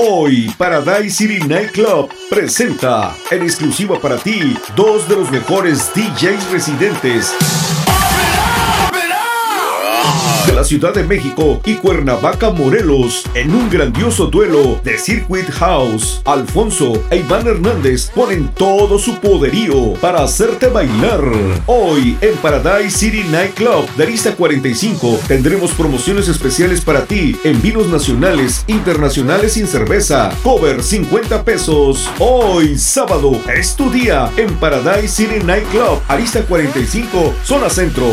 Hoy Paradise City Nightclub presenta en exclusiva para ti dos de los mejores DJs residentes Ciudad de México y Cuernavaca, Morelos, en un grandioso duelo de Circuit House. Alfonso e Iván Hernández ponen todo su poderío para hacerte bailar. Hoy en Paradise City Nightclub de Arista 45 tendremos promociones especiales para ti en vinos nacionales, internacionales sin cerveza. Cover 50 pesos. Hoy sábado es tu día en Paradise City Nightclub, Arista 45, zona centro.